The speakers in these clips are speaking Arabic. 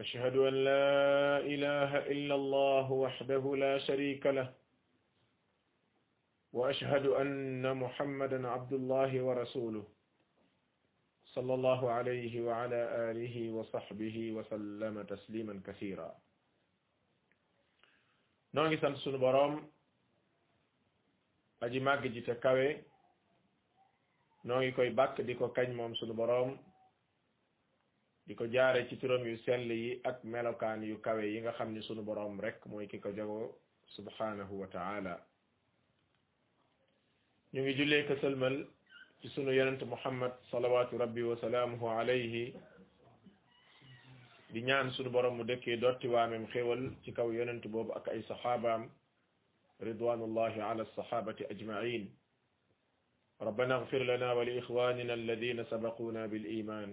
أشهد أن لا إله إلا الله وحده لا شريك له وأشهد أن محمدا عبد الله ورسوله صلى الله عليه وعلى آله وصحبه وسلم تسليما كثيرا. نوغي سانت سونو بروم aji màgg ji te kawe noo ngi di ko jaare ci turam yu sell yi ak melokaan yu kawe yi nga xam ni sunu boroom rek mooy ki ko jago subhanahu wa ta'ala ñu ngi jullee ko sëlmal ci sunu yonent muhammad salawatu rabbi wa salaamuhu alayhi di ñaan sunu boroom mu dëkkee dotti waamem xéwal ci kaw yonent boobu ak ay saxaabaam ridwanullahi ala alsahabati ajmain ربنا اغفر لنا ولإخواننا الذين سبقونا بالإيمان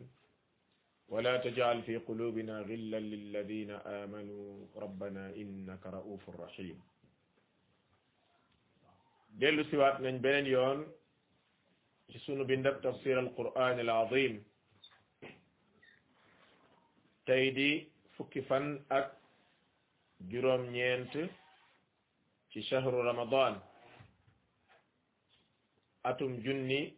ولا تجعل في قلوبنا غلا للذين آمنوا. ربنا إنك رؤوف رحيم. دلو سوات من بين يون. جسونو بندب تفسير القرآن العظيم. تيدي فكفن أك جروم نينت في شهر رمضان. أتم جني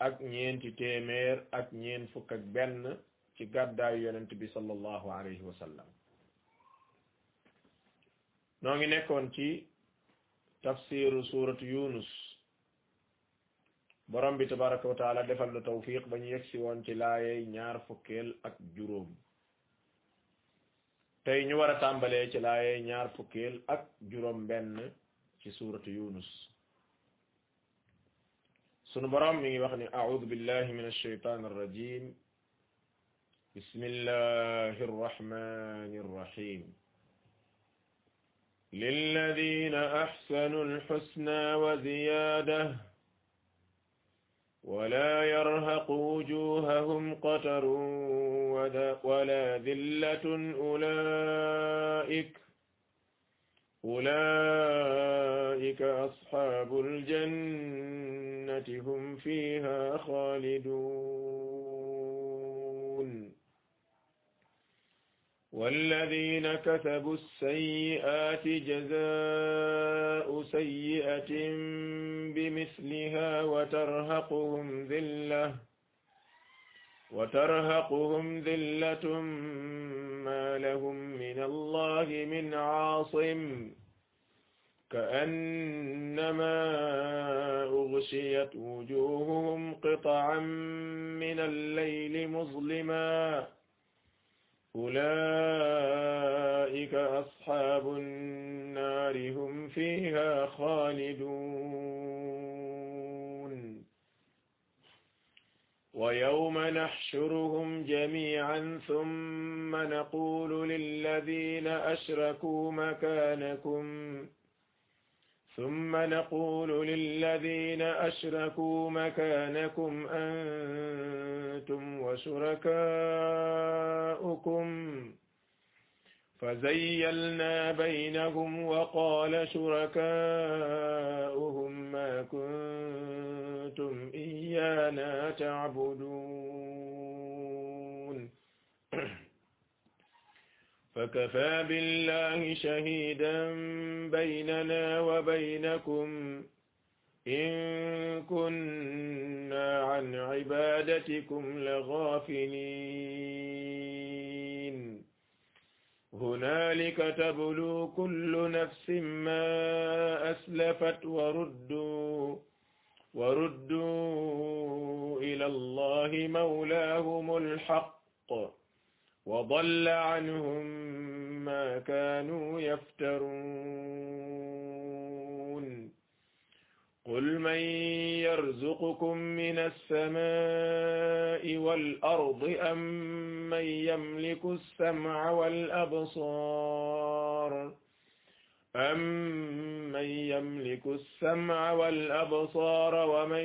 أك نينت تيمير أك نين فكك بنن ci gàddaayu yonent bi sallallahu alayhi wa sallam. Ngi nekkoon ci tafsiru suratu yunus. Borom bi tabaraka wa taala defal na tawfiq ba ñu yegsi woon ci laayey ñaar fukkeel ak juróom. Tey ñu war a tàmbalee ci laayey ñaar fukkeel ak juróom benn ci suuratu yunus. Sunu borom mi ngi wax ni a'udhu billahi min ash-shaytan ar-rajim bismillahi ar-rahmani ar-rahim للذين أحسنوا الحسنى وزيادة ولا يرهق وجوههم قتر ولا ذلة أولئك أولئك أصحاب الجنة هم فيها خالدون. والذين كسبوا السيئات جزاء سيئة بمثلها وترهقهم ذلة وترهقهم ذلة ما لهم من الله من عاصم كأنما أغشيت وجوههم قطعا من الليل مظلما أولئك أصحاب النار هم فيها خالدون. ويوم نحشرهم جميعا ثم نقول للذين أشركوا مكانكم ثم نقول للذين أشركوا مكانكم أنتم وشركاؤكم. فزيلنا بينهم وقال شركاؤهم ما كنتم إيانا تعبدون. فكفى بالله شهيدا بيننا وبينكم إن كنا عن عبادتكم لغافلين هنالك تبلو كل نفس ما أسلفت وردوا وردوا إلى الله مولاهم الحق وضل عنهم ما كانوا يفترون. قل من يرزقكم من السماء والأرض أم من يملك السمع والأبصار؟ أمن يملك السمع والأبصار ومن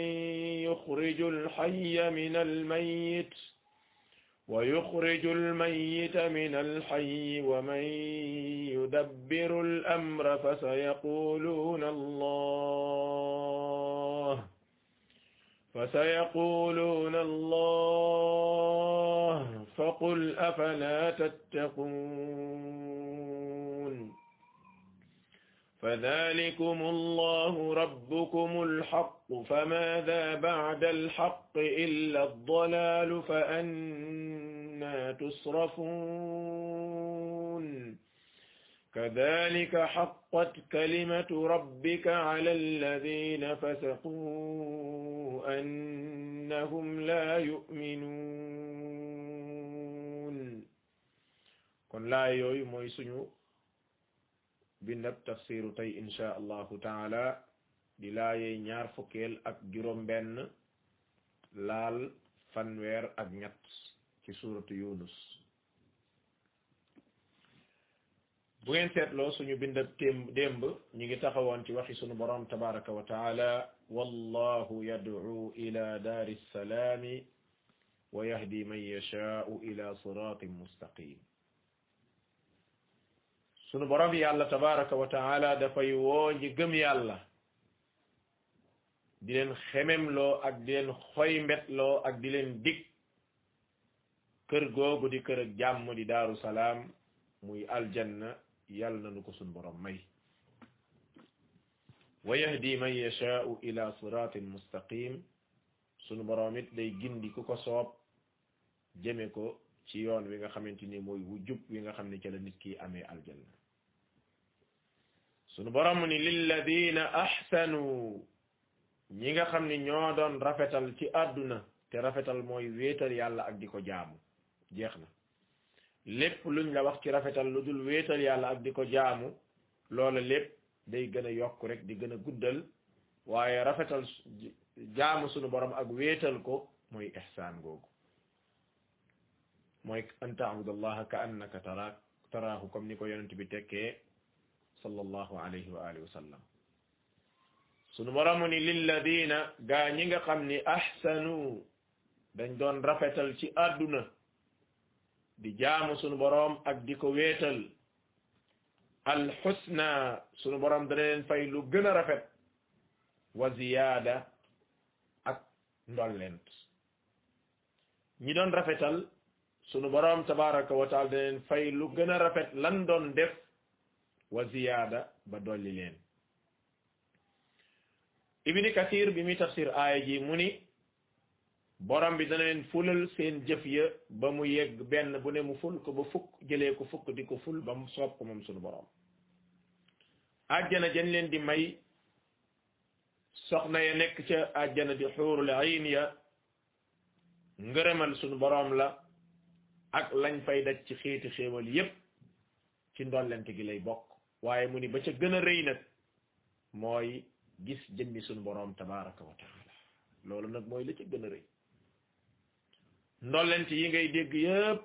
يخرج الحي من الميت؟ ويخرج الميت من الحي ومن يدبر الأمر فسيقولون الله فسيقولون الله فقل أفلا تتقون فذلكم الله ربكم الحق فماذا بعد الحق إلا الضلال فأنا تصرفون كذلك حقت كلمة ربك على الذين فسقوا أنهم لا يؤمنون. كن لا موي سنو بنب تفسير تي إن شاء الله تعالى دلاي نيار فكيل أك جروم بن لال فنوير أك نيات في سورة يونس بوين سيت لو سونو بنداب تيم ديمب نيغي تاخاوون تي واخي سونو بروم تبارك وتعالى والله يدعو إلى دار السلام ويهدي من يشاء إلى صراط مستقيم sunu borom yàlla tabaraka wa taala dafay woo ñi yàlla. Di leen xememloo ak di leen xoy mbetloo ak di leen dig. Kër googu di kër ak jàmm di daaru salaam muy aljanna yàlla na nu ko sunu borom may. Wa yahdi man yashaa'u ila siratin mustaqim sunu borom it day gindi ku ko soob jëme ko ci yoon wi nga xamante ni mooy wu jub wi nga xam ne ca la nit ki amee aljanna. Sunu borom ni lilladina ahsanu. Ñi nga xam ni ñoo doon rafetal ci àdduna te rafetal mooy wéetal yàlla ak di ko jaamu. Jeex na. Lépp luñ la wax ci rafetal lu dul wéetal yàlla ak di ko jaamu loola lépp day gën a yokk rek di gën a guddal. Waaye rafetal jaamu sunu borom ak wéetal ko mooy ihsaan googu. Mooy an taabudallaha ka annaka tara taraahu ni ko yonent bi tekkee sallallahu alayhi wa alihi wa sunu boromu ni lilladina gaa ñi nga xam ahsanu dañ doon rafetal ci àdduna di jaamu sunu boroom ak di ko wéetal alxusna sunu boroom dana leen fay lu gën rafet wa ziyaada ak ndollent ñi doon rafetal sunu boroom tabaraka wa taala dana leen fay lu gën rafet lan doon def wa ziyaada ba dolli leen. Ibni kathir bi muy tafsir aaya ji mu ni borom bi dana leen fulal seen jëf ya ba mu yegg benn bu ne mu ful ko ba fukk jëlee ko fukk di ko ful ba mu soob ko moom sunu borom. Àjjana jën leen di may soxna ya nekk ca àjjana di xuurul ayn ya ngërëmal sunu borom la ak lañ fay daj ci xeeti xéewal yépp ci ndollente gi lay bokk. Waaye mu ni ba ca gën a rëy nag mooy gis jëmmi sunu boroom tabaraka wa loolu nag mooy la ca gën a rëy. Ndollent yi ngay dégg yépp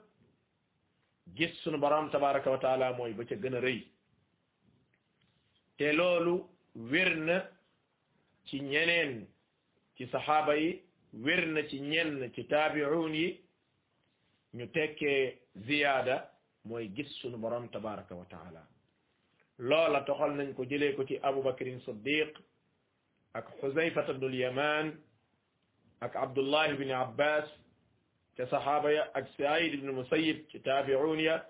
gis sunu boroom tabaraka wa mooy ba ca gën a rëy. Te loolu wér na ci ñeneen ci saxaaba yi wér na ci ñenn ci taabi'un yi. Ñu tekkee ziyaada mooy gis sunu boroom tabaraka wa loola toxal nañ ko jëlee ko ci Abu Bakrin Siddiq ak Xuzayfata bnul Yaman ak Abdullah ibn Abbas ca saxaaba ya ak Saïd ibn Musayyib ci taabi'un ya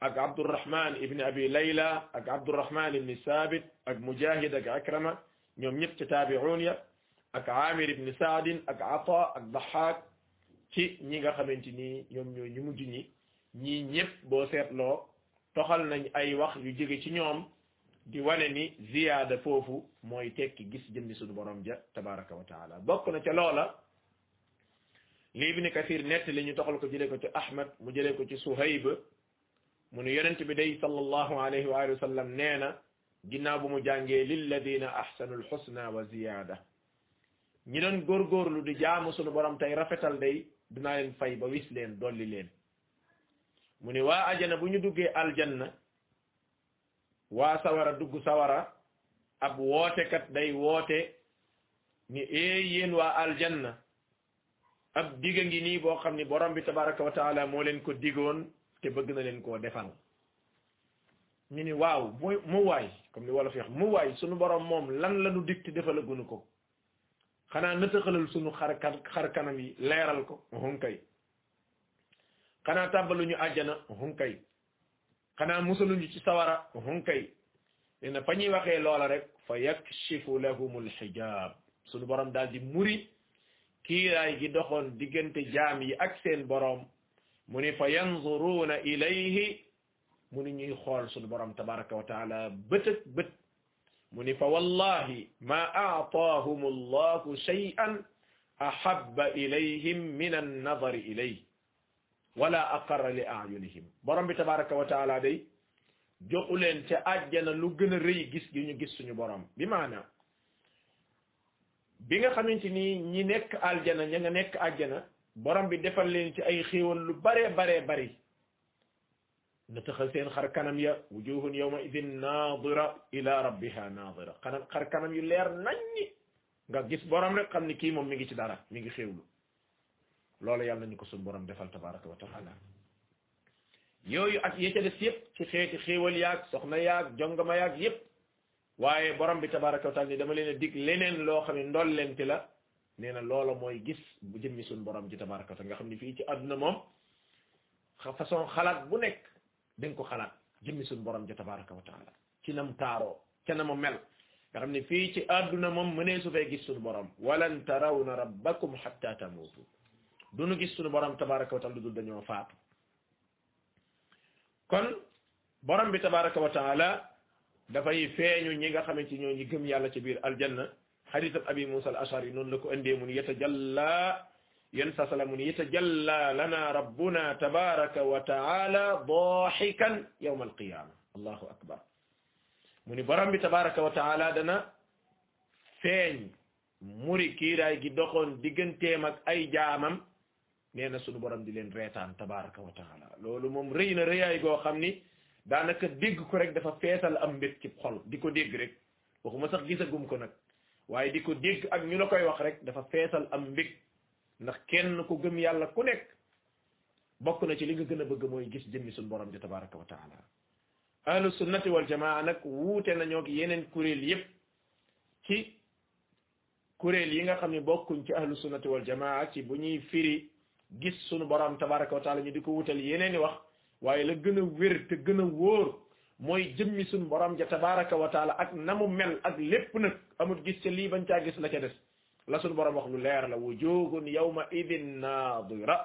ak Abdurrahman ibn Abi Layla ak Abdurrahman ibn Sabit ak Mujahid ak Akrama ñoom ñëpp ci taabi'un ya ak Amir ibn Saadin ak Ata ak Dahak ci ñi nga xamante ni ñoom ñoo ñu mujj ñi ñii ñëpp boo seetloo toxal nañ ay wax yu jóge ci ñoom di wane ni ziyaada foofu mooy tekki gis jëmmi suñu borom ja tabaraka wa taala bokk na ca loola li ibni kathir nett li ñu toxal ko jëlee ko ci ahmad mu jëlee ko ci suhayb mu ne yonent bi day sallallahu alayhi wa sallam nee na ginnaaw bu mu jàngee lilladina ahsanu alxusna wa ziyaada ñi doon góorgóorlu di jaamu suñu borom tey rafetal day dinaa leen fay ba wis leen dolli leen mu ne waa ajana bu ñu duggee aljanna waa sawara dugg sawara ab wootekat day woote ni eey yéen waa aljanna ab digga ngi nii boo xam ni borom bi tabaraka wa taala moo leen ko digoon te bëgg na leen koo defal. ñu ni waaw mu mu waay comme ni wolof wax mu waay sunu borom moom lan la nu dig te defalagunu ko. xanaa nëtëxalal sunu xar xar kanam yi leeral ko. Hun xanaa tàbbaluñu àjjana hun kay xanaa musaluñu ci sawara hun kay na fa ñuy waxee loola rek fa yakshifu lahumul xijaab sunu borom daal di muri kiiraay gi doxoon diggante jaam yi ak seen borom mu ni fa yanzuruuna ilayhi mu ni ñuy xool sunu borom tabaraka wa taala bët ak bët mu fa wallahi ma aataahum allahu shay'an ahabba ilayhim min annadari ilayhi wala aqarra li ayunihim borom bi tabaraka wa taala day joxu leen ca àjjana lu gën a rëy gis gi ñu gis suñu borom bi maana bi nga xamante ni ñi nekk aljana ña nga nekk àjjana borom bi defal leen ci ay xéewal lu bare bare bari na taxal seen xar kanam ya wujuhun yawma idin nadira ila rabbiha nadira xanam xar kanam yu leer naññi nga gis borom rek xam ni kii moom mi ngi ci dara mi ngi xéewlu loolu yàlla nañu ko suñu borom defal tabaraka wa taala yooyu ak yecca des yëpp ci xeeti xéewal yaag soxna yaag jongama yaag yëpp waaye borom bi tabaraka wa taala ni dama leen a dig leneen loo xam ne ndollente la nee na loola mooy gis bu jëmmi suñu borom ji tabaraka wa taala nga xam ne fii ci àdduna moom façon xalaat bu nekk da ko xalaat jëmmi suñu borom ji tabaraka wa taala ci nam taaroo ca na mu mel nga xam ne fii ci àdduna moom mënee su fay gis suñu borom walan tarawna rabbakum hatta tamuutu duñu gis suñu borom tabaraka wa taala dul dañoo faatu kon borom bi tabaraka wa taala dafay feeñu ñi nga xamante ñoo ñi gëm yàlla ci biir aljanna hadith ab abi musa al ashari noonu la ko indee mun yatajalla yen sa sala mun yatajalla lana rabbuna tabaraka wa taala dahikan yawma alqiyama allahu akbar mu ni borom bi tabaraka wa taala dana feeñ muri kiiraay gi doxoon digganteem ak ay jaamam nee na sunu borom di leen reetaan tabaraka wa taala loolu moom rëy na rëyaay goo xam ni daanaka dégg ko rek dafa feesal am mbét ci xol di ko dégg rek waxuma sax gisagum ko nag waaye di ko dégg ak ñu la koy wax rek dafa feesal am mbég ndax kenn ku gëm yàlla ku nekk bokk na ci li nga gën a bëgg mooy gis jëmmi suñu borom ji tabaraka wa taala ahlu sunnati wal jamaa nag wuute nañoo ak yeneen kuréel yépp ci kuréel yi nga xam ne bokkuñ ci ahlu sunnati wal jamaa ci bu ñuy firi gis sunu borom tabaraka wa taala ñu di ko wutal yeneen i wax waaye la gën a wér te gën a wóor mooy jëmmi sunu borom ja tabaraka wa taala ak na mu mel ak lépp nag amul gis ca lii bañ caa gis la ca des la sunu borom wax lu leer la wujuhun yawma idin nadira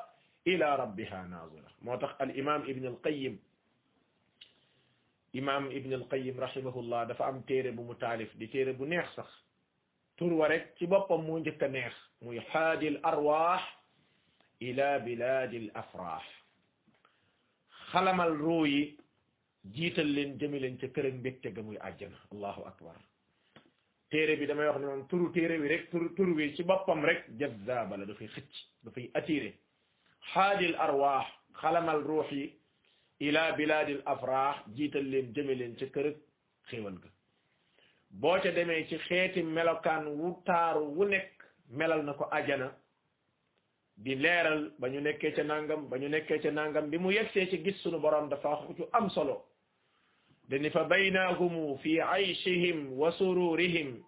ila rabbiha nadira moo tax al imam ibn al qayyim imam ibn al qayyim rahimahullah dafa am téere bu mu taalif di téere bu neex sax tur wa rek ci boppam moo njëkk a neex muy haadil arwaax إلى بلاد الأفراح. خلم الروي جيت لين جميل انت كرم بيت جمي أجن. الله أكبر. تيري بي دمي وخني نون تورو تيري وي ريك تورو تورو وي سي بوبام ريك جذاب لا دفي خيت دفي أتيري. حاج الأرواح خلم الروح إلى بلاد الأفراح جيت لين جميل لين سي كرك خيوان دمي سي ملوكان و تارو و نكو اجانا di leeral ba ñu nekkee ca nangam ba ñu nekkee ca nangam bi mu yegsee ci gis sunu borom dafa xucu am solo dani fa baynahumu fi ayshihim wa sururihim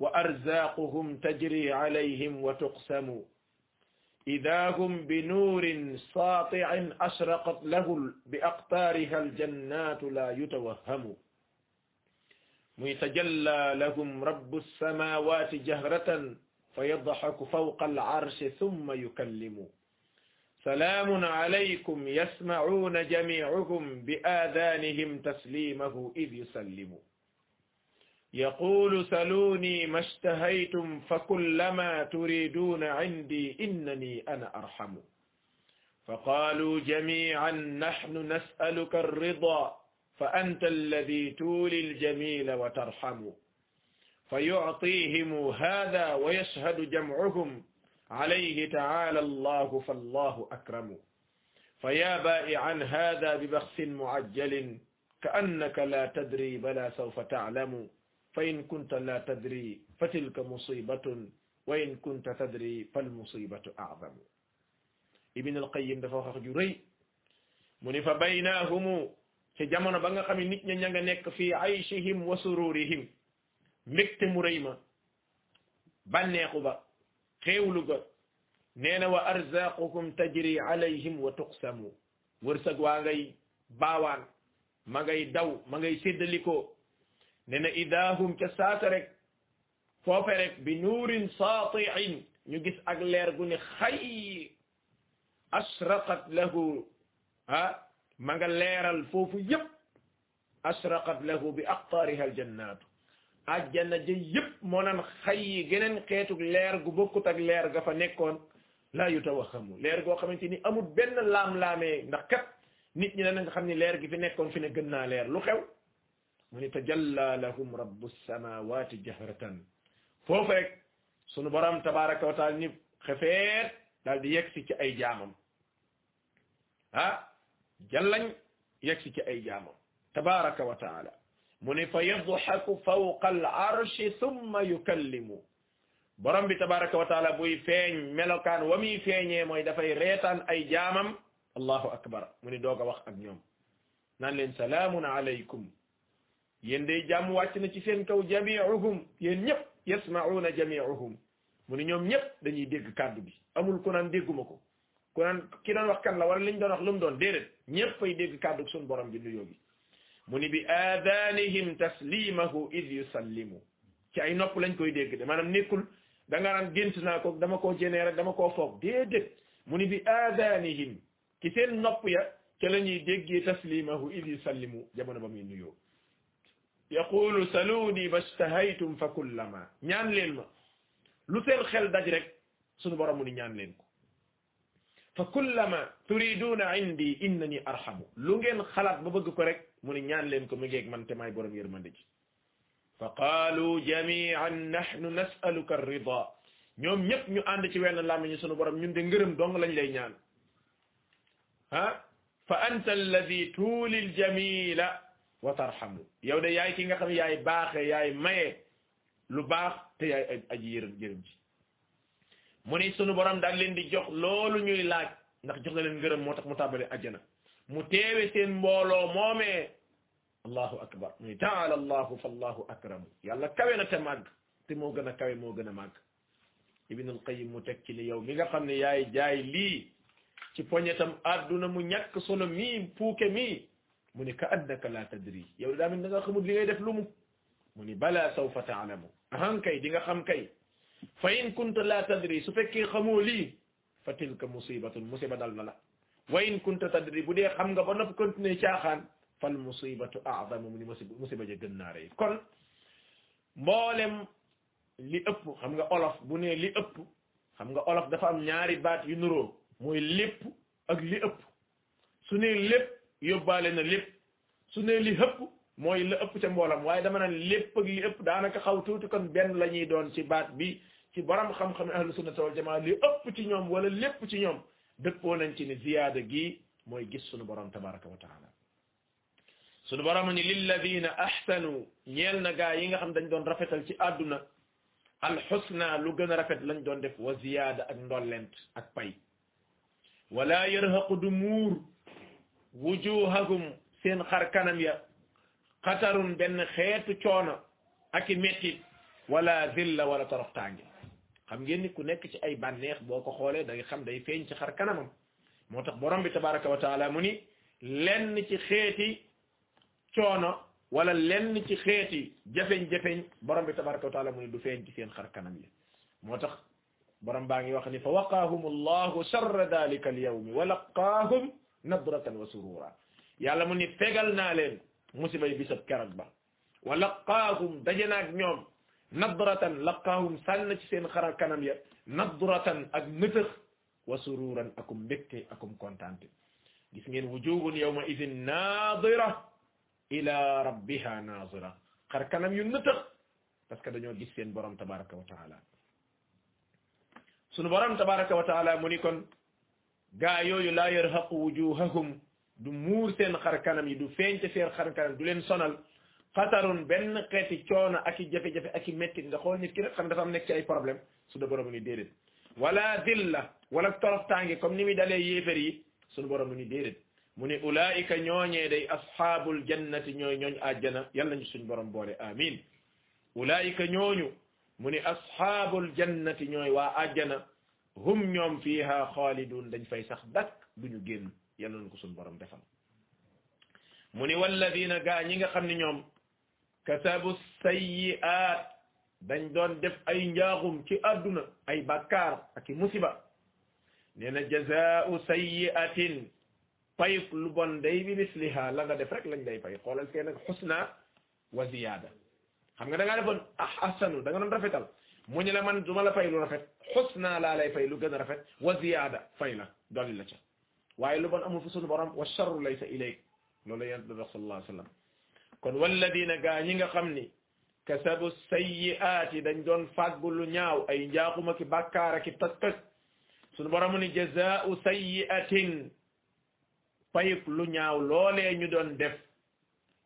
wa arzaquhum tajri alayhim wa tuqsamu إذا هم بنور ساطع أشرقت له بأقطارها الجنات لا يتوهم ويتجلى لهم رب السماوات جهرة فيضحك فوق العرش ثم يكلم. سلام عليكم يسمعون جميعهم بآذانهم تسليمه إذ يسلم. يقول سلوني ما اشتهيتم فكلما تريدون عندي إنني أنا أرحم. فقالوا جميعا نحن نسألك الرضا فأنت الذي تولي الجميل وترحم. فيعطيهم هذا ويشهد جمعهم عليه تعالى الله فالله أكرم. فيا بائعا هذا ببخس معجل كأنك لا تدري بلا سوف تعلم. فإن كنت لا تدري فتلك مصيبة وإن كنت تدري فالمصيبة أعظم. ابن القيم دفوخ جري منف بيناهم في جمعنا بنغا خمي نيت نيغا نيك في عيشهم وسرورهم mbégte mu rëy ma bànneexu ba xéewlu ga nee na wa arzaqukum tajri alayhim wa tuqsamu wërsëg waa ngay baawaan ma ngay daw ma ngay séddalikoo nee na idahum ca saasa rek foofe rek bi nuurin saatiin ñu gis ak leer gu ne xay asraqat lahu ah ma nga leeral foofu yëpp asraqat lahu bi aqtaariha aljannatu ajjana ja yëpp moo naan xay geneen xeetug leer gu bokkut ak leer ga fa nekkoon laa yutawahamu leer goo xamante ni amul benn laam-laamee ndax kat nit ñi dana nga xam leer gi fi nekkoon fi ne gën naa leer lu xew mu ni tajalla lahum rabbu samawati jahratan foofu rek sunu borom tabaraka wa taala ni xefeet daal di yegsi ci ay jaamam ah jallañ yegsi ci ay jaamam tabaraka wa taala mu ni fa yadhaku fawqa al arshi thumma yukallimu borom bi tabaraka wa taala buy feeñ melokaan wa muy feeñee mooy dafay reetaan ay jaamam allahu akbar mu ni doog a wax ak ñoom naan leen salaamun alaykum yéen day jàmm wàcc na ci seen kaw jamiuhum yéen ñëpp yasma'una jamiuhum mu ni ñoom ñëpp dañuy dégg kàddu gi amul ku naan dégguma ko ku naan ki doon wax kan la wala liñ doon wax lu mu doon déedéet ñëpp ay dégg kàddu suñu borom bi nuyoo gi mu ni bi aadanihim taslimahu id yusallimu ci ay nopp lañ koy dégg de maanaam nekkul da nga naan gént naa ko dama koo jénee rek dama koo foog déedéet mu ni bi aadanihim ci seen nopp ya ca la ñuy déggee taslimahu id yusallimu jamono ba muy nuyoo yaqulu saluni bastahaytum fa kullama ñaan leen ma lu seen xel daj rek sunu borom mu ni ñaan leen ko fa kullama turiduna indi innani arhamu lu ngeen xalaat ba bëgg ko rek mu ni ñaan leen ko mu ngeeg man te maay borom yërmande ji fa qaalu jamian nahnu nasaluka arrida ñoom ñëpp ñu ànd ci wenn làmmiñu sunu borom ñun de ngërëm dong lañ lay ñaan ah fa anta alladi tuuli aljamila wa tarhamu yow de yaay ki nga xam yaay baaxe yaay maye lu baax te yaay aji yërëm yërëm ji mu ni sunu borom daal leen di jox loolu ñuy laaj ndax jox na leen ngërëm moo tax mu tàbbale ajjana mu teewe seen mbooloo moomee allahu akbar muy taala allahu fa allahu akramu yàlla kawe na te màgg te moo gën a kawe moo gën a màgg ibn al qayyim mu teg ci li yow mi nga xam ne yaay jaay lii ci poñetam adduna mu ñàkk solo mii puuke mii mu ni ka annaka la tadri yow daa min da nga xamul li ngay def lu mu mu ni bala sawfa taalamu ahan kay di nga xam kay fa in kunta la tadri su fekkee xamoo lii fa tilka musibatun musiba dal na la wa in kunta tadri bu dee xam nga ba nopp continuer caaxaan fal musibatu a'zamu mu ni musiba ja gën naa rëy. Kon mboolem li ëpp xam nga olof bu ne li ëpp xam nga olof dafa am ñaari baat yu nuroo mooy lépp ak li ëpp. Su ne lépp yóbbaale na lépp. Su ne li ëpp mooy la ëpp ca mboolam. Waaye dama naan lépp ak li ëpp daanaka xaw tuuti kon benn la ñuy doon ci baat bi ci borom xam-xam ahlu sunnata wal jamaa li ëpp ci ñoom wala lépp ci ñoom. Dëppoo nañ ci ni ziyaada gi mooy gis sunu borom tabaraka wa taala sunu borom ni lilladina ahsanu ñeel na gaa yi nga xam dañ doon rafetal ci àdduna alxusna lu gën a rafet lañ doon def wa ziyaada ak ndollent ak pay wala yarhaqu du muur wujuhahum seen xar kanam ya xatarun benn xeetu coono ak i mettit wala zilla wala toroxtaange xam ngeen ni ku nekk ci ay bànneex boo ko xoolee da nga xam day feeñ ci xar kanamam moo tax borom bi tabaraka wa taala mu ni lenn ci xeeti coono wala lenn ci xeeti jafeñ-jafeñ borom bi tabaraka wa taala mu ni du feeñ ci seen xar kanam yi moo tax borom baa ngi wax ni fa waqaahum allahu sharra dalika alyawmi wa laqaahum nadratan wa surura yàlla mu ni fegal naa leen musiba yi bisab keroog ba wa laqaahum daje naag ñoom نظرة لقاهم سن سين خرا كانم يا نظرة اك متخ وسرورا اكم بكت اكم كونتانت غيس نين وجوه يوم اذ ناظره إلى ربها ناظره خرا كانم يو متخ باسكو دانيو غيس سين بروم تبارك وتعالى سن بروم تبارك وتعالى موني كون غا يو لا يرهق وجوههم دمور سين خرا كانم يدو فينت سير خرا كانم دولين سونال xatarun benn xeeti coono ak i jafe-jafe ak i mettit nga xool nit ki rek xam dafa am nekk ci ay problème su da borom ni déedéet wala dilla wala toroxtaange comme ni muy dalee yéefar yi suñu borom ni déedéet mu ne ulaika ñooñee day ashaabul jannati ñooy ñooñ àjjana yàlla ñu suñ borom boole amin ulaika ñooñu mu ne ashaabul jannati ñooy waa àjjana hum ñoom fiha xaalidun dañ fay sax dak duñu génn yàlla nañ ko suñ borom defal mu ni walladina gaa ñi nga xam ne ñoom كتاب السيئات. دنج دون ديف اي نياغوم تي ادنا اي بكار اك مصيبه نينا جزاء سيئه طيب لبون بون داي مثلها لا غا ديف رك لا نداي فاي خولال سين حسنا وزياده خمغا داغا ديفون احسن داغا نون رافيتال موني لا مان دوما لا فاي لو رافيت حسنا لا لاي فاي لو غن رافيت وزياده فاينا دولي لا تي واي لو امو في سونو بروم والشر ليس اليك لولا يد الرسول صلى الله عليه وسلم kon walladina gaa ñi nga xam ni kasabu sayyi'aati dañ doon fàggu lu ñaaw ay njaaxuma ki bàkkaara ki toj toj sunu borom ni jazaa'u sayyi'atin payuk lu ñaaw loolee ñu doon def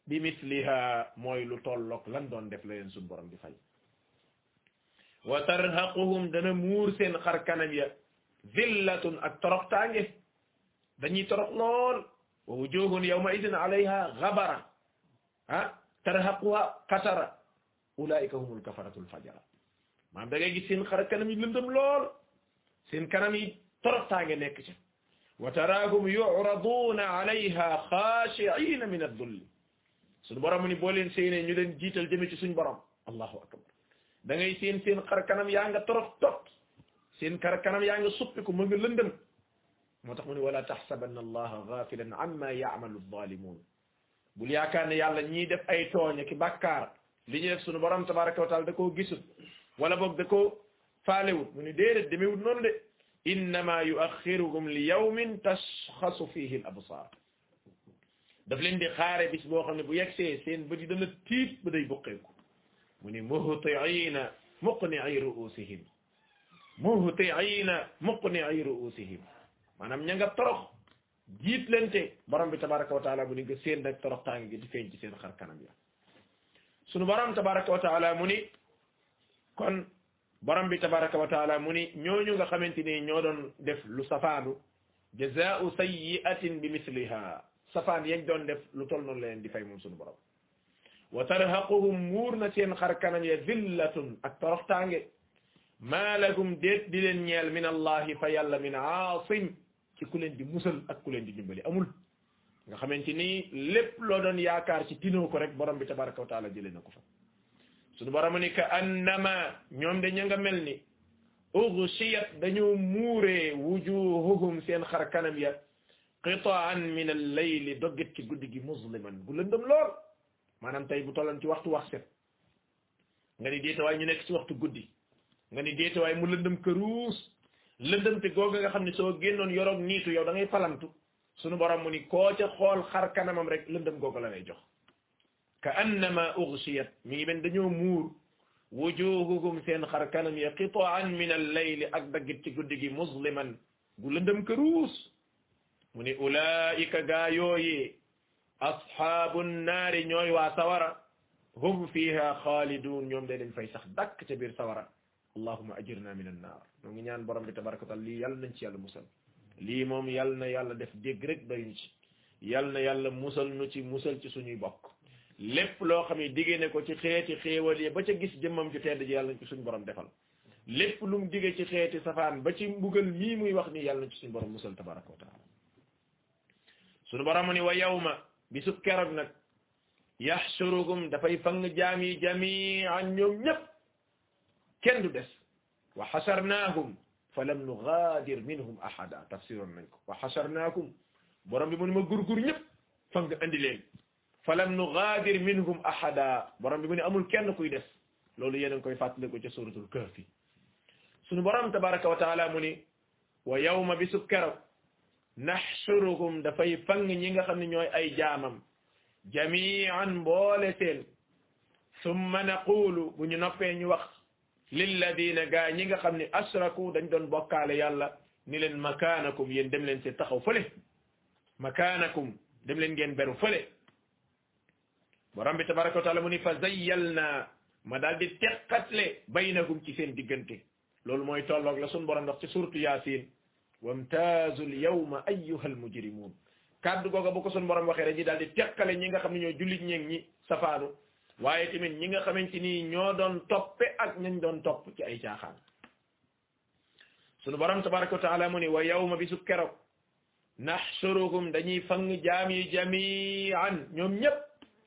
bi misliha mooy lu tolloog lan doon def leen sunu borom di fay wa tarhaquhum dana muur seen xar kanam ya zillatun ak toroxtaange dañuy torox lool wa wujuhun yawma idin alayha ghabara ah tarhaquha qatara ulaika humul kafaratul fajara maanaam da ngay gis seen xar kanam yi lëndëm lool seen kanam yi toroxtaange nekk ca wa taraahum yu'raduna alayha khashi'ina min ad-dull suñu borom ni boo leen séenee ñu leen jiital jëme ci suñu borom allahu akbar da ngay seen seen xar kanam yaa nga torox tot seen xar kanam yaa nga suppiku mu nga lëndëm moo tax mu ne wala taxsabanna allaha ghafilan amma ya'malu adh-dhalimun bul yaakaar ne yàlla ñii def ay tooñ ki bàkkaar li ñu def suñu borom tabaraka wa taala da koo gisut wala boog da koo faalewut mu ni déedéet demewut noonu de innama yuaxiruhum li yawmin tashxasu fihi al absar daf leen di xaare bis boo xam ne bu yegsee seen bët yi dana tiit ba day buqeeku mu ni muhtiina muqni'i ru'usihim muhtiina muqni'i ru'usihim maanaam ña nga torox jiit lente borom bi tabaraka wa taala mu ni nga seen rek torox tàngi gi di feeñ ci sunu borom tabaraka wa mu ni kon borom bi tabaraka wa taala mu ni ñooñu nga xamante ni ñoo doon def lu safaanu jazaa'u sayyi'atin bi misliha safaan yañ doon def lu tol noonu la leen di fay moom sunu borom. Wa tarhaquhum muur na seen xar ak toroxtaange maa lakum déet di min allahi fa yàlla min aasim ci ku leen di musal ak ku leen di dimbali. Amul. Nga xamante ni lépp loo doon yaakaar ci tinoo ko rek borom bi tabaraka wa taala jëlee na ko fa. Suñu borom ni ka annama ñoom de ña nga mel ni ughshiyat dañoo muuree wujuhuhum seen xar kanam ya qitaan min al-layli doggit ci guddi gi musliman gu lëndëm lool. Maanaam tey bu tollan ci waxtu wax set. Nga ni déetawaay ñu nekk ci waxtu guddi. Nga ni mu lëndëm këruus lëndëm te googa nga xam ne soo génnoon yoroog niitu yow da ngay falamtu sunu borom mu ni koo ca xool xar kanamam rek lëndëm googa la lay jox ka annama ughshiyat mi ben dañoo muur wujuhuhum seen xar kanam ya qitaan min al-layli ak daggit ci guddi gi musliman gu lëndëm këruus mu ni ulaika gaa yooyee ashaabu naari ñooy waa sawara hum fiha xaalidun ñoom de dañ fay sax dakk ca biir sawara allahuma ajirna min annaar ñoo ngi ñaan borom bi tabaraka taala lii yàlla nañ ci yàlla musal. Lii moom yàlla na yàlla def dégg rek doyuñ ci. Yàlla na yàlla musal nu ci musal ci suñuy bokk. Lépp loo xam ne diggee ne ko ci xeeti xéewal yi ba ca gis jëmmam ju tedd ji yàlla nañ ci suñu borom defal. Lépp lu mu digge ci xeeti safaan ba ci mbugal mii muy wax nii yàlla nañ ci suñu borom musal tabaraka wa taala suñu borom ni wa yawma bisub keroog nag yaxshuruhum dafay fang jaam yi jamian كن وحشرناهم. فلم نغادر منهم أحدا. تفسير منكم. وحشرناكم. برم بمن ما غور غور نيب فانغ اندي لين. فلم نغادر منهم أحدا. برم بمن امول كن كوي دس. لولو يي نكوي فاتلكو تي سوره الكهف سونو برام تبارك وتعالى موني ويوم بسكر. نحشرهم دا فاي نيغا خامني نوي أي جامم. جميعا بولتين. ثم نقول. بني نوبي ني وقت. للذين غا نيغا خامني اشركوا دنج دون بوكال يالا ني لين مكانكم يين دم لين سي تخاو فلي. مكانكم دم لين ген بيرو فلي. برام بي تبارك وتعالى مني فزيلنا. ما دال دي تخاتلي بينكم سي سين ديغنتي. لول موي تولوك لا سون بورام سي سوره ياسين. وامتاز اليوم أيها المجرمون. كاد غوغا بوكو سون بورام واخي رجي دال دي تخالي نيغا خامني نيو جوليت نيغ ني سفادو waaye tamit ñi nga xamante ni ñoo doon toppe ak ñañ doon topp ci ay caaxaan sunu borom tabaraka wa taala mu ni wa yawma bisu keroog naxsuruhum dañuy fang jaam yi jamian ñoom ñëpp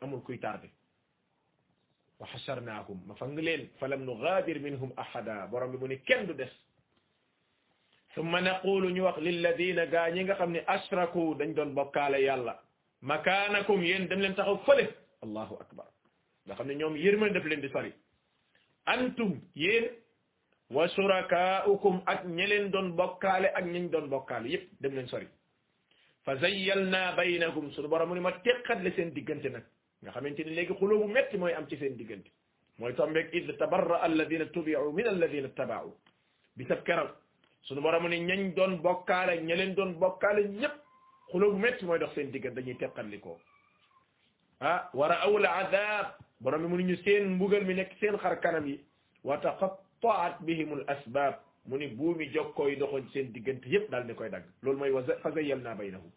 amul kuy tardé wa xasarnaahum ma fang leen falam nugaadir minhum ahada borom bi mu ni kenn du des summa naqulu ñu wax lilladina gaa ñi nga xam ne ashraku dañ doon bokkaale yàlla makaanakum yéen dem leen taxaw fële allahu akbar nga xam ne ñoom yërmande daf leen di sori antum yéen wa surakaaukum ak ñe leen doon bokkaale ak ñañ doon bokkaale yépp dem leen sori fa zayyalna baynahum suñu borom mu ma teqat le seen diggante nag nga xamante ni léegi xuloo bu metti mooy am ci seen diggante mooy tombeeg id tabarra alladina tubiu min alladina tabaau bisab keral suñu borom ni ñañ doon bokkaale ña leen doon bokkaale ñépp xuloo bu metti mooy dox seen diggante dañuy teqatli ko ah wa ra'aw al borom bi mu ni ñu seen mbugal mi nekk seen xar kanam yi wa taqattaat bihim al asbab mu ni buumi jokkoo yi doxoon seen diggante yépp daal di koy dagg loolu mooy wa fa zayyalna baynahum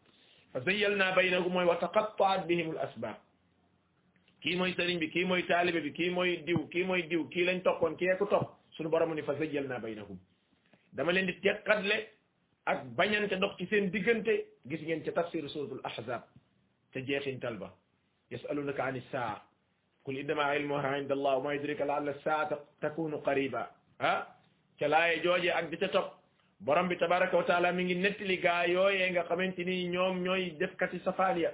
fa zayyalna baynahum mooy wa taqattaat bihim al asbab kii mooy sëriñ bi kii mooy taalibe bi kii mooy diw kii mooy diw kii lañ toppoon kii ko topp suñu borom ni fa zayyalna baynahum dama leen di teqatle ak bañante dox ci seen diggante gis ngeen ca tafsir suratul ahzab ca jeexintal ba yasalunaka an saa قل إنما علمها عند الله وما يدرك لعل الساعة تكون قريبة ها؟ كلا يجوجي أك بتتوك برم بتبارك وتعالى من نتلي قايو ينغا قمنتني يوم نيوي دفكتي سفاليا.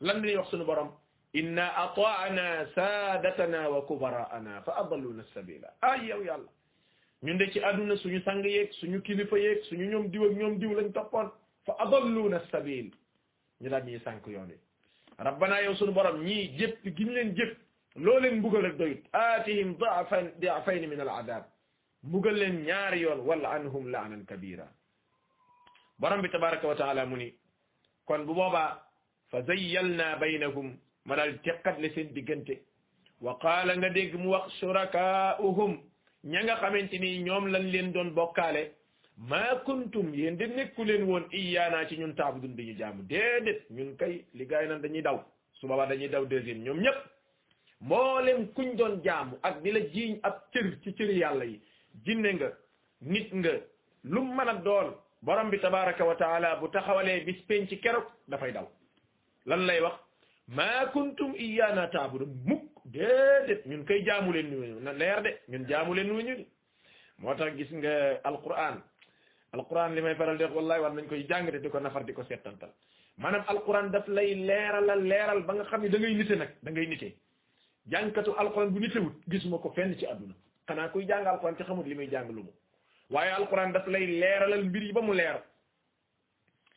لن يحسن برم. إنا أطاعنا سادتنا وكبراءنا فأضلون آه، السبيل أي يا الله. ñun de ci aduna suñu sang yek suñu kilifa يوم suñu يوم diw ak ñom diw lañ topon fa adalluna sabil ñu dañ ñi sank yoni rabbana yaw suñu borom ñi jep gi ñu leen jep loo leen mbugal rek doyut. Aatihim daafan daafayn min al adab mbugal leen ñaari yoon wala anhum laanan kabira borom bi tabaraka wa taala mu ni kon bu boobaa fa zayyalna baynahum ma daal teqat le seen diggante. Wa qaala nga dégg mu wax shurakaa'uhum ña nga xamante ni ñoom lañ leen doon bokkaale maa kuntum yéen de nekku leen woon iyaana ci ñun taabudun bi ñu jaamu. Déedéet ñun kay li gaay nan dañuy daw. Su boobaa dañuy daw deuxième ñoom ñëpp mboolem kuñ doon jaamu ak di la jiiñ ab cër ci cëri yàlla yi jinne nga nit nga lu mën a doon borom bi tabaraka wa bu taxawalee bis penc keroog dafay daw. Lan lay wax? Maa kuntum iyaana taabudun mukk déedéet ñun kay jaamu leen nuñu na leer de ñun jaamu leen nuñu de moo tax gis nga alquran alquran li may faral di wax wallahi war nañ koy jàngate di ko nafar di ko settantal maanaam alquran daf lay leeralal leeral ba nga xam ne da ngay nite nag da ngay nite. Jàngkatu alquran bu nitewut gisuma ko fenn ci àdduna xanaa kuy jàng alquran ci xamut li muy jàng lu mu waaye alquran daf lay leeralal mbir yi ba mu leer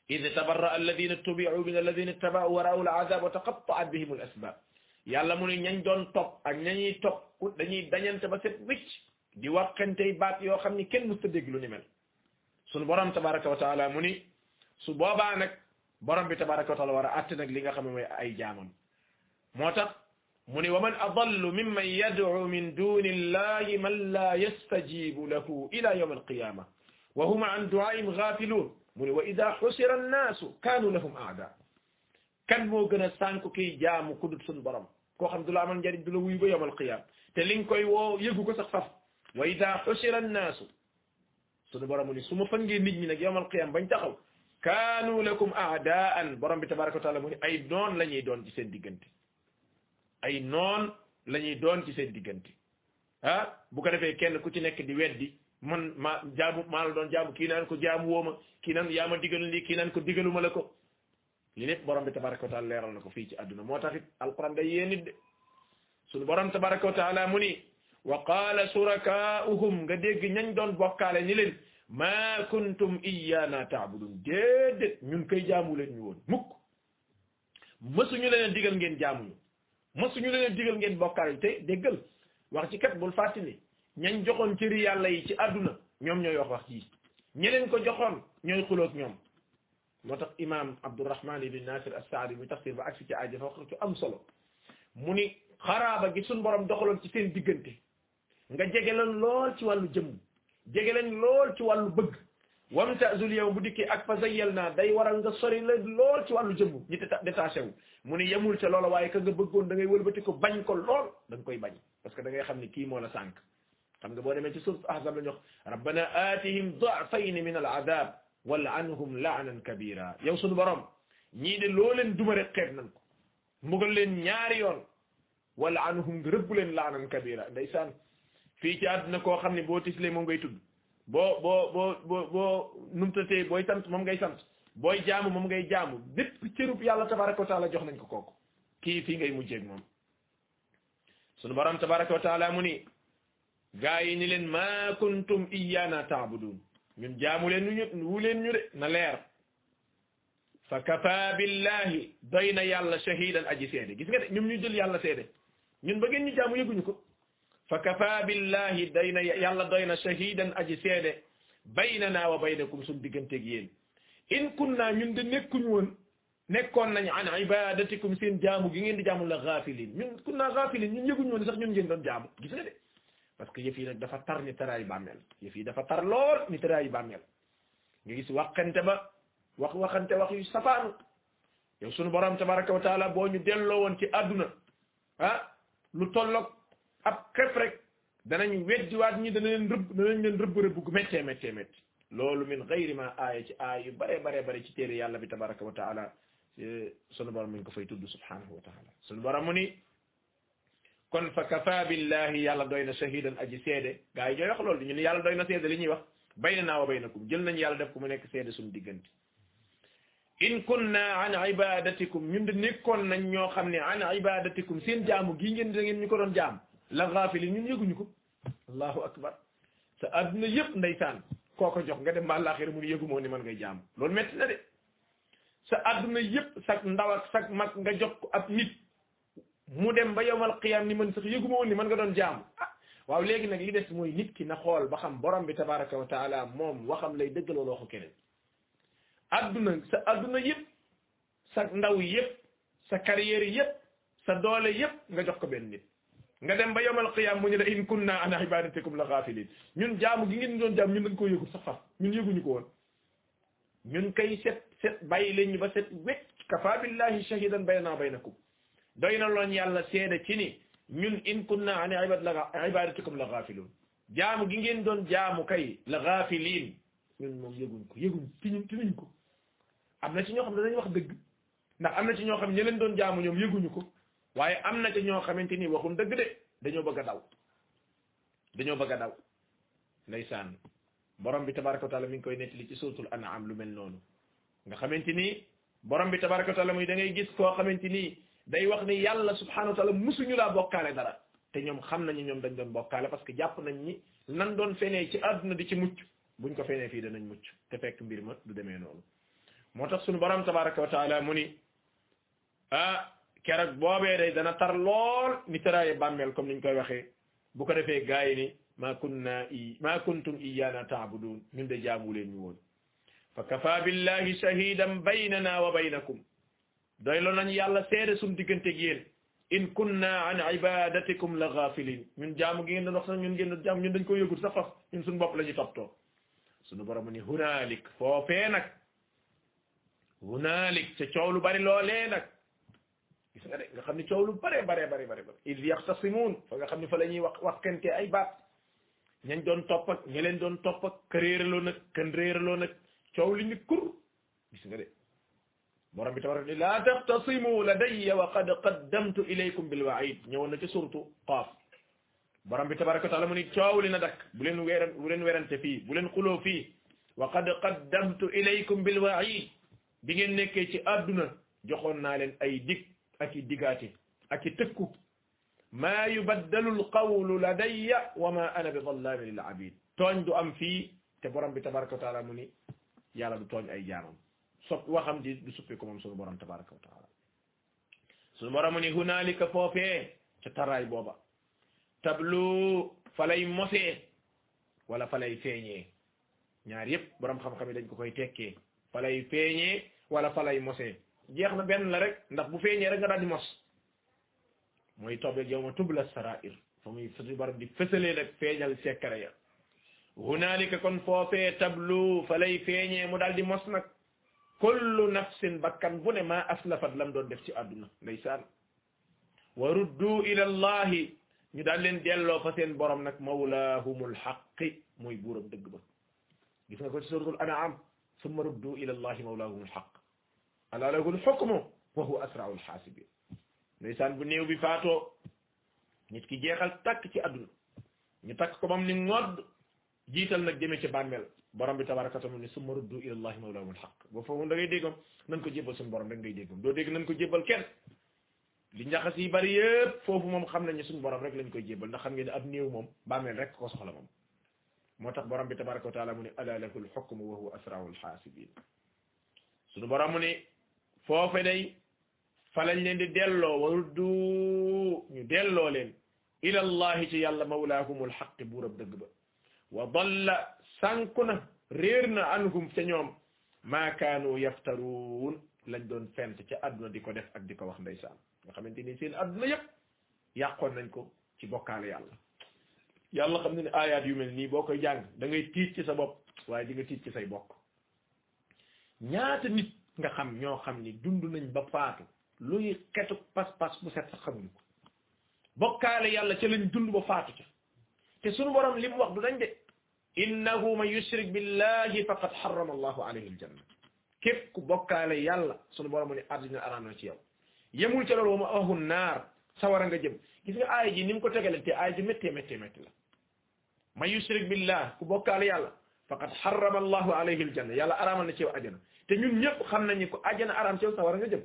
id tabarra alladina tubiu min alladina tabau wa ra'u al'azab wa taqatta'at bihim al asbab yàlla mu ne ñañ doon topp ak ñañuy topp dañuy dañante ba set wicc di waxantey baat yoo xam ni kenn musta dégg lu ni mel sunu borom tabaraka wa taala mu ni su boobaa nag borom bi tabaraka wa taala war a àtte nag li nga xam ne mooy ay jaamam moo tax مني ومن أضل ممن يدعو من دون الله من لا يستجيب له إلى يوم القيامة. وهم عن دعائهم غافلون. مني وإذا حسر الناس كانوا لهم أعداء. كان مو جنا سانكو كي جام كودت سن برام كو خمد الله من جريد دلو ويبو يوم القيامة. تلين كوي وو كو سخف وإذا حسر الناس. سن برام مني سمو فنجي نجمي يوم القيامة. بان كانوا لكم أعداء. برام بتبارك وتعالى مني أي دون لن يدون جسين ديگنتي. Ay noon la ñuy doon ci seen diggante. Ah bu ko defee kenn ku ci nekk di weddi man ma jaamu maa la doon jaamu kii naan ko jaamu wooma kii naan yaa ma lii kii naan ko digaluma la ko. Li lépp borom bi tabaraka wa taala leeral na ko fii ci àdduna. Moo tax it alquran day yee nit de. Suñu borom tabaraka wa taala mu ni wa qaala surakaa'uhum nga dégg ñañ doon bokkaale ni leen maa kuntum iyaana taabudun déedéet ñun koy jaamu leen ñu woon mukk. Mësuñu leen digal ngeen jaamuñu mësuñu leen digal ngeen bokkaale te déggal wax ci kat bul fàttali ñañ joxoon cëri yàlla yi ci àdduna ñoom ñooy wax wax ji. Ñeneen ko joxoon ñooy xuloog ñoom. Moo tax imam abdourahman ibn nasir as-saadi mu tafsir ba agsi ci aaj dafa wax ci am solo. Mu ni xaraaba gi suñ borom doxaloon ci seen diggante nga jege leen lool ci wàllu jëmm jege leen lool ci wàllu bëgg. Wamtazul yow bu dikkee ak fa zayyal naa day waral nga sori la lool ci wàllu jëmm ñi détaché wu mu ni yemul ca loola waaye ka nga bëggoon da ngay wëlbati ko bañ ko lool da nga koy bañ parce que da ngay xam ni kii moo la sànq xam nga boo demee ci surat ahzab la ñu wax rabbana aatihim da'fayn min al adab wal anhum la'nan kabira yow suñu borom ñii de loo leen duma rek xeeb nañ ko mbugal leen ñaari yoon wala anhum nga rëbb leen la'nan kabira ndeysaan fii ci àdduna koo xam ne boo tislee moom ngay tudd boo boo boo boo boo numtatee booy sant moom ngay sant booy jaamu moom ngay jaamu bépp cërub yàlla tabaraka wa taala jox nañ ko kooku. Kii fii ngay mujjeeg moom. Sunu borom tabaraka wa taala mu ni gaa yi ni leen ma kuntum iyana taabudun ñun jaamu leen ñu wu leen ñu de na leer. Fa kafa billahi doy na yàlla shahidan aji seede. Gis nga de ñun ñu jël yàlla seede. Ñun ba ngeen ñu jaamu yëguñu ko. فكفى بالله دين يلا دين شهيدا أجي سيد بيننا وبينكم سن ديغنتك يين إن كنا نين دي نيكون وون نيكون نان عن عبادتكم سين جامو غي ندي جامو لا غافلين. نين كنا غافلين نين يغون وون صاح نين جين دون جامو. غيس نادي باسكو يفي نك دا فا تار ني تراي بامل يفي دا فا تار لول ني تراي بامل ني غيس وخنت با وخ وخنت وخ يو سفان. يو سونو بارام تبارك وتعالى بو ني ديلو وون سي ادنا ها؟ لو تولوك ab xef rek danañ weddiwaat ñi dana leen rëbb danañ leen rëbb rëbb gu méttee méttee métti loolu min gayri ma aaya ci aaya yu bare bare bare ci téere yàlla bi tabaraka wa taala sunu borom mi ko fay tudd subhanahu wa taala sunu borom mu ni kon fa kafa billahi yàlla doy na shahidan aji seede gaa yi ñooy wax loolu ñu ne yàlla doy na seede li ñuy wax baynana wa baynakum jël nañ yàlla def ko mu nekk seede suñu diggante in kunna an ibadatikum ñun de nekkoon nañ ñoo xam ne an ibadatikum seen jaamu gii ngeen da ngeen ñu ko doon jaam la gaafili ñun yëguñu ko allahu akbar sa adduna yëpp ndeysaan koo ko jox nga dem ba àllaaxira mu yëgu moo ni man ngay jaam loolu metti na de sa adduna yëpp sag ndaw ak sag mag nga jox ko ab nit mu dem ba yowmal qiyam ni man sax yëguma woon ni man nga doon jaamu ah waaw léegi nag li des mooy nit ki na xool ba xam borom bi tabaraka wa taala moom waxam lay dëggal wala waxu keneen adduna sa adduna yëpp sa ndaw yëpp sa carrière yëpp sa doole yëpp nga jox ko benn nit nga dem ba yowmal qiyam mu ñu la in kunna an ibadatikum la ghafilin ñun jaamu gi ngeen doon jaam ñun dañ ko yëgul sax faf ñun yëguñu ko woon ñun kay set set bàyyi leen ba set wecc kafa billahi shahidan baynana baynakum doy na loon yàlla seede ci ni ñun in kunna an ibad la ibadatikum la ghafilun jaamu gi ngeen doon jaamu kay la ghafilin ñun moom yëguñ ko yëguñ tiñu tinuñ ko am na ci ñoo xam dañuy wax dëgg ndax am na ci ñoo xam ñi leen doon jaamu ñoom yëguñu ko waaye am na ci ñoo xamante ni waxuñ dëgg de dañoo bëgg a daw. dañoo bëgg a daw. Ndeysaan borom bi tabaraka wa taala mi ngi koy nettali ci suratul an'am lu mel noonu. Nga xamante ni borom bi tabaraka wa taala muy da ngay gis koo xamante ni day wax ni yàlla subhanahu wa taala musuñu laa bokkaale dara. Te ñoom xam nañu ñoom dañ doon bokkaale parce que jàpp nañ ni nan doon fenee ci àdduna di ci mucc. Buñ ko fenee fii danañ mucc. Te fekk mbir ma du demee noonu. Moo tax suñu borom tabaraka wa taala mu ni ah keroog boobee day dana tar lool ni taraaye bàmmeel comme niñ koy waxee bu ko defee gaa yi ni ma kunna i ma kuntum iyana taabudun ñun de jaamu leen ñu woon fa kafa billahi shahidan baynana wa baynakum doy loo nañ yàlla seede suñ digganteeg yéen in kunna an ibadatikum la ghafilin ñun jaamu gi ngeen doon wax sax ñun ngeen doon jaamu ñun dañ ko yëgul sax faf ñun suñ bopp la ñu toppatoo suñu borom ni hunalik foofee nag hunalik ca coow lu bari loolee nag gis nga de nga xam ne coow lu bare bare bare bare id yaxtasimuun fa nga xam ne fa la ñuy wax wax kente ay baat ñañ doon topp ak ña leen doon topp ak ka réeraloo nag kan réeraloo nag coow li ni kur gis nga de borom bi tabaraka ni laa taxtasimu ladayya wa qad qaddamtu ilaykum bilwaid ñëwoon na ci surtu qaaf borom bi tabaraka taala mu ni coow li na dakk bu leen weeran bu leen werante fii bu leen xuloo fii wa qad qaddamtu ilaykum bilwaid bi ngeen nekkee ci àdduna joxoon naa leen ay dig أكي ديغاتي أكي تكو ما يبدل القول لدي وما أنا بظلام للعبيد. توان دو أم في تبرم بتبارك وتعالى مني. يالا دو توان أي جارم. صف وخم دي دو سوكي كمم برم تبارك وتعالى. سوك برم مني هنالك فوفي. تتراي بوبا. تبلو فلاي موسي ولا فلاي فيني. نعريب برم خم خمي دنكو كوي تكي. فلاي فيني ولا فلاي موسي. Jeex na benn la rek ndax bu feeñee rek nga daal di mos mooy tobeeg yow ma tubla sarair fa muy suñu borom di fësalee nag feeñal sekkare ya hunaalika kon foofee tablu fa lay feeñee mu daal di mos nag kullu nafsin bakkan bu ne maa aslafat lam doon def ci àdduna ndeysaan wa ruddu ila allahi ñu daal leen delloo fa seen borom nag mawlaahumul xaqi mooy buuram dëgg ba gis nga ko ci suratul an'am summa ruddu ila allahi mawlaahumul xaq ala lahul xukmu wa huwa asraul xaasibin ndeysaan bu néew bi faatoo nit ki jeexal takk ci àdduna ñu takk ko bam ni ngodd jiital nag jëmee ci bàmmeel borom bi tabaraka taala ni summa ruddu ila allahi mawlaahumul xaq boo foofu da ngay déggam nan ko jébbal suñu borom rek ngay déggam doo dégg nan ko jébbal kenn li njaxas yi bari yëpp foofu moom xam nañu suñu borom rek lañ koy jébbal ndax xam ngeen ne ab néew moom bàmmeel rek ko soxla moom moo borom bi tabaraka taala mu ne ala lahul xukmu wa huwa asraul xaasibin suñu borom mu ne foofe day fa lañ leen di delloo wa ruddu ñu delloo leen ila allahi ci yàlla mawlaahumul xaqi buurab dëgg ba wa dalla sànku na réer na anhum ca ñoom maa kaanu yaftaruun lañ doon fent ca àdduna di ko def ak di ko wax ndeysaan nga xamante ni seen àdduna yëpp yàqoon nañ ko ci bokkaale yàlla yàlla xam ne ne aayaat yu mel nii boo koy jàng da ngay tiit ci sa bopp waaye di nga tiit ci say bokk ñaata nit nga xam ñoo xam ni dund nañ ba faatu luy xetu pas-pas bu set sax xamuñu ko bokkaale yàlla ca lañ dund ba faatu ca te sunu borom li mu wax du dañ de innahu man yushrik billahi faqad harrama allahu alayhi aljanna képp ku bokkaale yàlla sunu borom mu ne àddina araam ci yow yemul ca loolu wa ma ahu naar sawara nga jëm gis nga aaya ji ni mu ko tegale te aaya ji méttee méttee métti la man yushrik billah ku bokkaale yàlla faqad harrama allahu alayhi aljanna yàlla araamal na ci yow ajana te ñun ñëpp xam nañu ko ajana araam ci yow sawara nga jëm.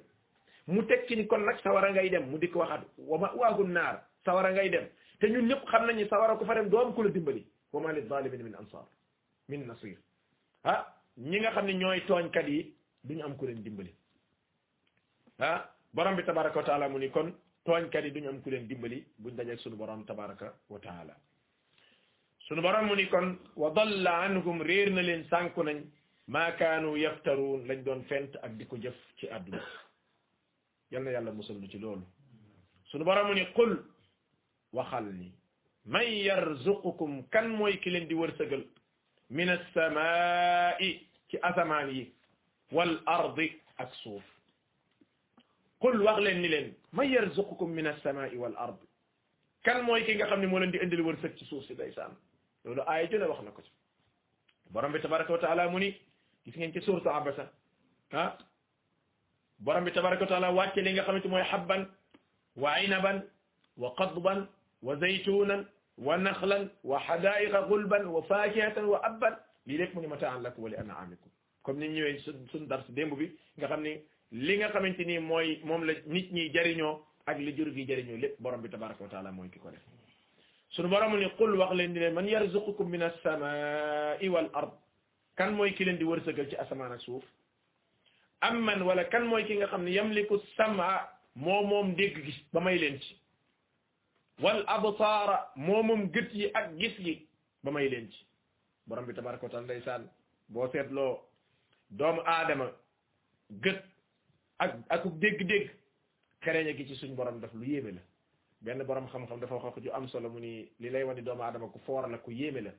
mu teg ci ni kon nag sawara ngay dem mu di ko waxaat wa waagu naar sawara ngay dem. te ñun ñëpp xam nañu sawara ku fa dem doom ku la dimbali. Wa ma lil zalimin min ansar min nasir ah ñi nga xam ne ñooy tooñkat yi duñu am ku leen dimbali. ah borom bi tabaraka wa taala mu ni kon tooñkat yi duñu am ku leen dimbali buñ dajeeg sunu borom tabaraka wa taala. sunu borom mu ni kon wa dalla anhum réer na leen sànku nañ. Maa kaanu yaftaruun lañ doon fent ak di ko jëf ci àdduna yal na yàlla musal nu ci loolu sunu borom mu ni qul waxal ni man yarzuqukum kan mooy ki leen di wërsëgal min alsamai ci asamaan yi wal ardi ak suuf qul wax leen ni leen man yarzuqukum min alsamai wal ardi kan mooy ki nga xam ne moo leen di indil wërsëg ci suuf si ndeysaan loolu aaya ju ne wax na ko ci borom bi tabaraka wa taala mu ni gis ngeen ci suuratu abasa ah borom bi tabaraka wa taala wàcce li nga xamante mooy habban wa inaban wa qadban wa zaytunan wa naxlan wa hadaiqa gulban wa fakihatan wa abban lii lépp mu ni mataan lakum wa li comme ni ñëwee suñ dars démb bi nga xam ni li nga xamante ni mooy la nit ñi jëriñoo ak li jur gi jëriñoo lépp borom bi tabaraka taala mooy ki def sunu borom ni qul wax leen leen man yarzuqukum min as-samai wal ard kan mooy ki leen di wërsëgal ci asamaan ak suuf. Am man wala kan mooy ki nga xam ne yamliku sama moo moom dégg gi ba may leen ci. Wal absaara moo moom gët yi ak gis gi ba may leen ci. Borom bi tabaraka wa taala ndeysaan boo seetloo doomu aadama gët ak ak dégg-dégg xereñe gi ci suñ borom daf lu yéeme la. Benn borom xam-xam dafa wax ju am solo mu ni li lay wane doomu aadama ku foor la ku yéeme la.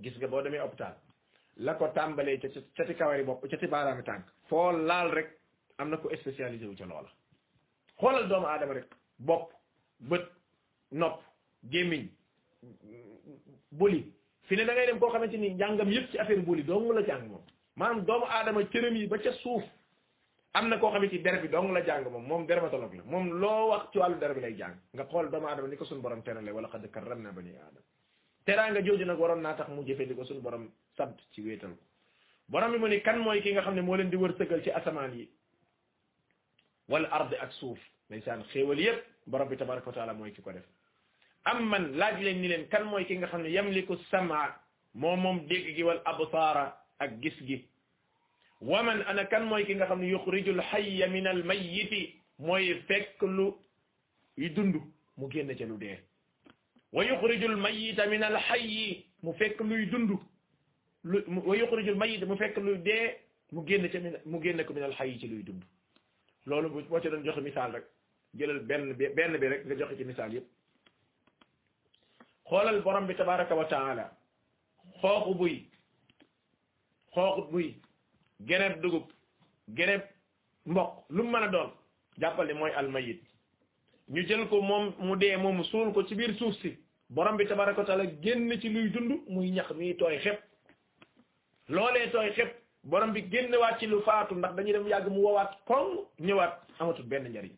Gis nga boo demee hôpital la ko tàmbalee ca ca ci kawari bopp ca tànk. foo laal rek am na ko spécialisé wu ca loola. xoolal doomu aadama rek. bopp bët nopp gémmiñ boli. fi ne da dem koo xamante ni njàngam yëpp ci affaire boli dong la jàng moom. maanaam doomu aadama cërëm yi ba ca suuf am na koo xamante ni der bi dong la jàng moom moom dermatologue la. moom loo wax ci wàllu der bi lay jàng. nga xool doomu aadama ni ko suñu borom terale wala xad karramna bani aadama. teraanga jooju nag waroon naa tax mu jëfee di ko suñu borom sant ci wéetal ko borom bi mu ni kan mooy ki nga xam ne moo leen di wërsëgal ci asamaan yi wala arde ak suuf ndeysaan xéewal yépp borom bi tabaraka wa taala mooy ki ko def am man laaj leen ni leen kan mooy ki nga xam ne yamliku sama moo moom dégg gi wal absaara ak gis gi waman ana kan mooy ki nga xam ne yuxrijul xayya min al mayyiti mooy fekk lu yu dund mu génn ca lu dee wa yuxrijul mayyita min al xayyi mu fekk luy dund lu wa yuxrijul mayyita mu fekk luy dee mu génn ca mu génne ko min al xay ci luy dund. Loolu boo ci doon joxe misaal rek jëlal benn bi benn bi rek nga joxe ci misaal yëpp xoolal borom bi tabaraka wa taala xooxu buy xooxu buy gereeb dugub gereeb mboq lu mu mën a doon jàppale mooy almayit ñu jël ko moom mu dee moom suul ko ci biir suuf si borom bi tabaraka wa taala génn ci luy dund muy ñax mi tooy xepp loolee tooy xëpp borom bi génnewaat ci lu faatu ndax dañuy dem yàgg mu wowaat koŋ ñëwaat amatul benn njariñ.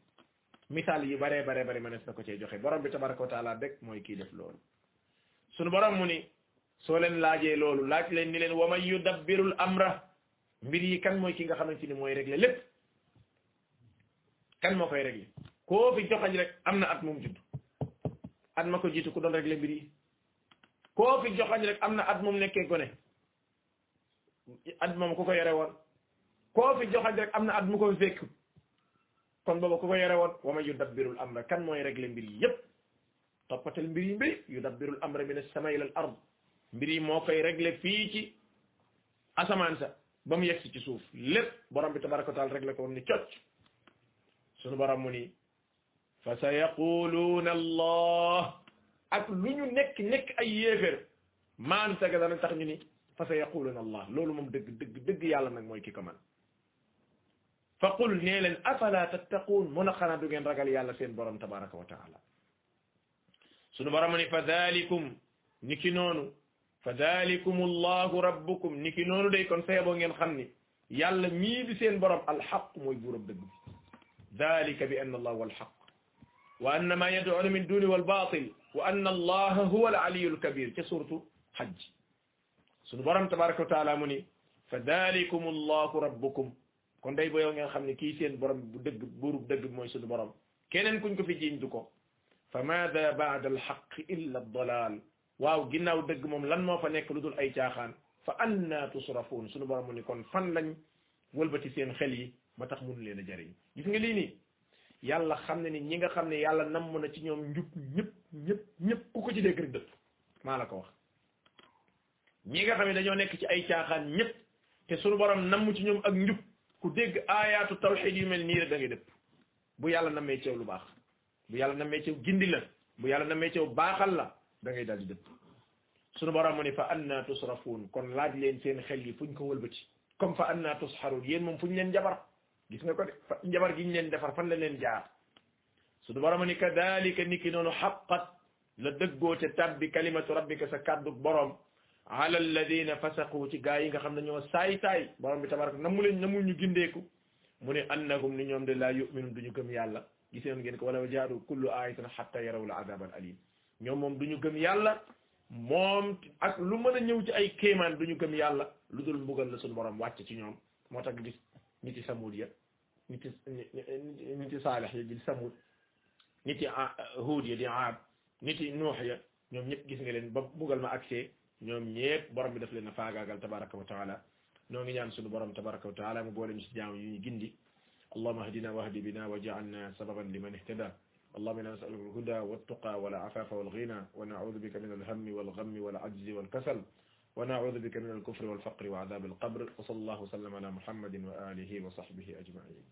misaal yi baree baree bare mënees na ko cee joxe borom bi tabaraka wa taala rek mooy kii def loolu. sunu borom mu ni soo leen laajee loolu laaj leen ni leen wa man yudabbirul amra mbir yi kan mooy ki nga xamante ni mooy régler lépp. kan moo koy régler? koo fi joxañ am na at moom judd. at ma ko jiitu ku doon régler mbir yi. koo fi joxañ rek am na at moom nekkee gone. At moom ku ko yore woon koo fi joxañ rek am na mu ko fekk kon booba ko yore woon wa man yudabbirul amra kan mooy régler mbir yi yépp toppatal mbir yi mbir yudabbirul amra min as-samaa'i ila al-ard mbir moo koy régler fii ci asamaan sa ba mu yegsi ci suuf lépp borom bi tabaraka taala régler ko ni cocc sunu borom mu ni fa sa yaquluuna allah ak lu ñu nekk nekk ay yéefér maan saga dana tax ñu ni فسيقولون الله. لولو موم دغ دغ دغ يالا نك موي كيكو مان فقل نيلن أفلا تتقون؟ من خنا دوغن رغال يالا سين بروم تبارك وتعالى. سونو بروم ني فذلكم نيكي نونو. فذلكم الله ربكم. نيكي نونو داي كون سيبو نين خامني. يالا مي دي سين بروم الحق موي بروم دغ ذلك بأن الله هو الحق. وأنما يدعون من دون والباطل. وأن الله هو العلي الكبير. كسورة حج. Sunu borom tabaraka wa taala mu ni fa dalikum allahu rabbukum kon day ba yow ngeen xam ne kii seen borom bu dëgg buurub dëgg mooy sunu borom keneen kuñ ko fi jiiñ du ko fa maada baada alxaq illa dalal waaw ginnaaw dëgg moom lan moo fa nekk lu dul ay caaxaan fa anna tusrafuun sunu borom mu ni kon fan lañ wëlbati seen xel yi ba tax mun leen a jëriñ gis nga lii nii yàlla xam ne ni ñi nga xam ne yàlla namm na ci ñoom njub ñëpp ñëpp ñëpp ku ko ci dégg rek dëpp maa la ko wax ñi nga xam ne dañoo nekk ci ay caaxaan ñëpp te sunu borom namm ci ñoom ak njub ku dégg aayaatu tawxid yu mel nii rek da ngay dëpp bu yàlla nammee ceew lu baax bu yàlla nammee ceew gindi la bu yàlla nammee ceew baaxal la da ngay daal di dëpp sunu borom mu ne fa anna tusrafuun kon laaj leen seen xel yi fuñ ko wëlbati comme fa anna tusxaruun yéen moom fuñ leen jabar gis nga ko de njabar gi ñu leen defar fan la leen jaar sunu borom ni kadalika ni ki noonu xaqat la dëggoo te tabbi kalimatu rabbika sa kàddu borom ala alladina fasaqu ci gaa yi nga xam ne ñoo saay saay borom bi tabaraka namu leen namul ñu gindeeku mu ne annahum ni ñoom de laa yuminun duñu gëm yàlla giseen ngeen ko wala jaadu kullu ayatin xatta yaraw la azab al alim ñoom moom duñu gëm yàlla moom ak lu mën a ñëw ci ay kéemaan duñu gëm yàlla lu dul mbugal la suñu borom wàcc ci ñoom moo tax gis niti samud ya niti niti saalih ya di samud niti huud ya di aad niti nuux ya ñoom ñëpp gis nga leen ba mbugal ma accès ñoom ñëpp borom bi daf leen faagaagal tabaraka wa taala noo ngi ñaan suñu borom tabaraka wa taala mu boole ñu si jaam yu ñu gindi ahdina wahdi bina wa ja'alna sababan liman ihtada اللهم أنا نسالك الهدى والتقى والعفاف والغنى ونعوذ بك من الهم والغم والعجز والكسل ونعوذ بك من الكفر والفقر وعذاب القبر وصلى الله وسلم على محمد واله وصحبه اجمعين